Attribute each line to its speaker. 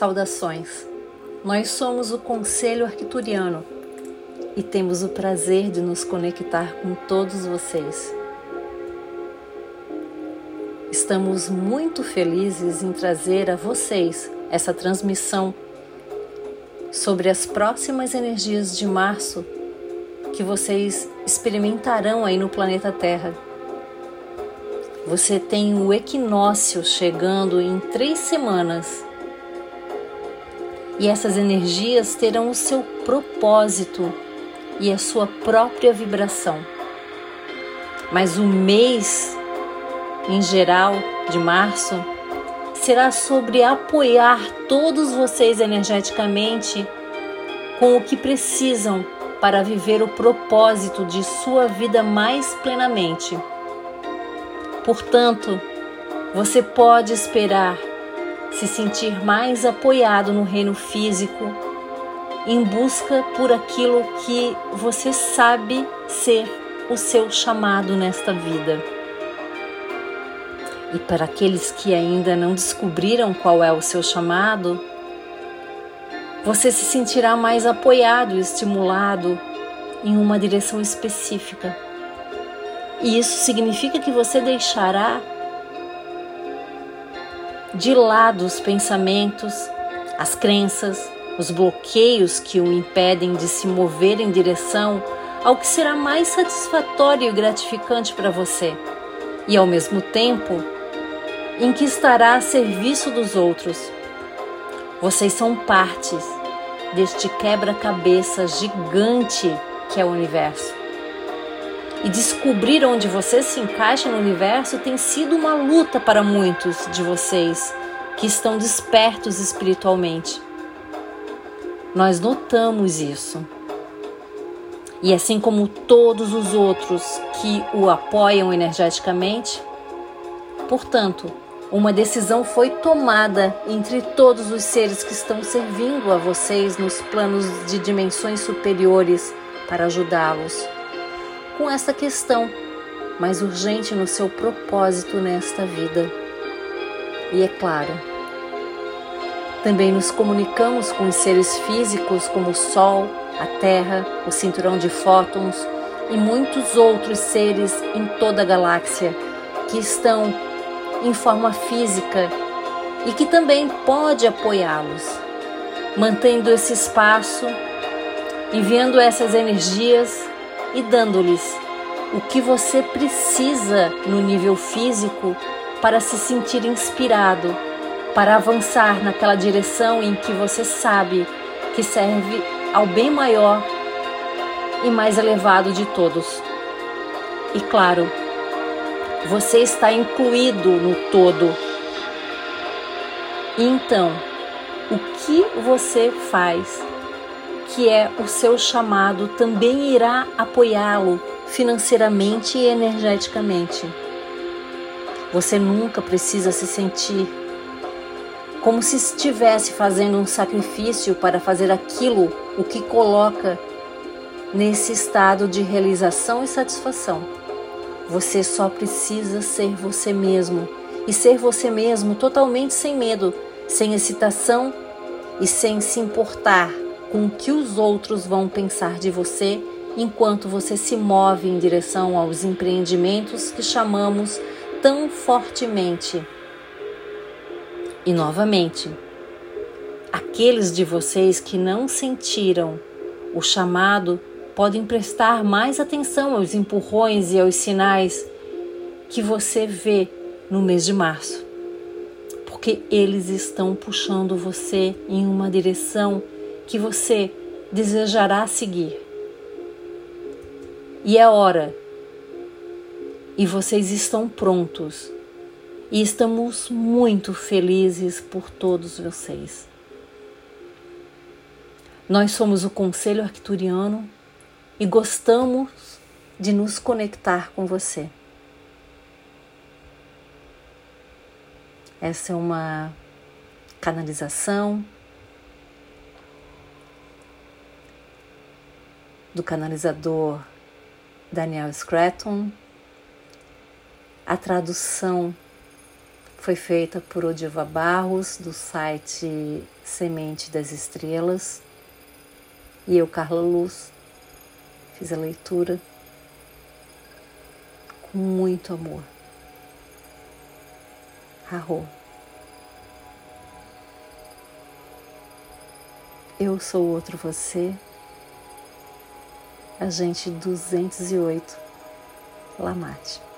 Speaker 1: Saudações! Nós somos o Conselho Arquituriano e temos o prazer de nos conectar com todos vocês. Estamos muito felizes em trazer a vocês essa transmissão sobre as próximas energias de março que vocês experimentarão aí no planeta Terra. Você tem o equinócio chegando em três semanas. E essas energias terão o seu propósito e a sua própria vibração. Mas o mês em geral de março será sobre apoiar todos vocês energeticamente com o que precisam para viver o propósito de sua vida mais plenamente. Portanto, você pode esperar se sentir mais apoiado no reino físico, em busca por aquilo que você sabe ser o seu chamado nesta vida. E para aqueles que ainda não descobriram qual é o seu chamado, você se sentirá mais apoiado e estimulado em uma direção específica. E isso significa que você deixará de lado os pensamentos, as crenças, os bloqueios que o impedem de se mover em direção ao que será mais satisfatório e gratificante para você, e ao mesmo tempo em que estará a serviço dos outros. Vocês são partes deste quebra-cabeça gigante que é o universo. E descobrir onde você se encaixa no universo tem sido uma luta para muitos de vocês que estão despertos espiritualmente. Nós notamos isso. E assim como todos os outros que o apoiam energeticamente, portanto, uma decisão foi tomada entre todos os seres que estão servindo a vocês nos planos de dimensões superiores para ajudá-los com essa questão mais urgente no seu propósito nesta vida. E é claro, também nos comunicamos com os seres físicos como o Sol, a Terra, o cinturão de fótons e muitos outros seres em toda a galáxia que estão em forma física e que também pode apoiá-los, mantendo esse espaço, enviando essas energias e dando-lhes o que você precisa no nível físico para se sentir inspirado, para avançar naquela direção em que você sabe que serve ao bem maior e mais elevado de todos. E claro, você está incluído no todo. Então, o que você faz, que é o seu chamado, também irá apoiá-lo financeiramente e energeticamente. Você nunca precisa se sentir como se estivesse fazendo um sacrifício para fazer aquilo o que coloca nesse estado de realização e satisfação. Você só precisa ser você mesmo e ser você mesmo totalmente sem medo, sem excitação e sem se importar com o que os outros vão pensar de você enquanto você se move em direção aos empreendimentos que chamamos tão fortemente. E novamente, aqueles de vocês que não sentiram o chamado podem prestar mais atenção aos empurrões e aos sinais que você vê no mês de março, porque eles estão puxando você em uma direção que você desejará seguir. E é hora, e vocês estão prontos, e estamos muito felizes por todos vocês. Nós somos o Conselho Arcturiano e gostamos de nos conectar com você. Essa é uma canalização do canalizador Daniel Scraton. A tradução Foi feita por Odiva Barros, do site Semente das Estrelas. E eu, Carla Luz, fiz a leitura com muito amor. Arro. Eu sou outro você, agente 208, Lamate.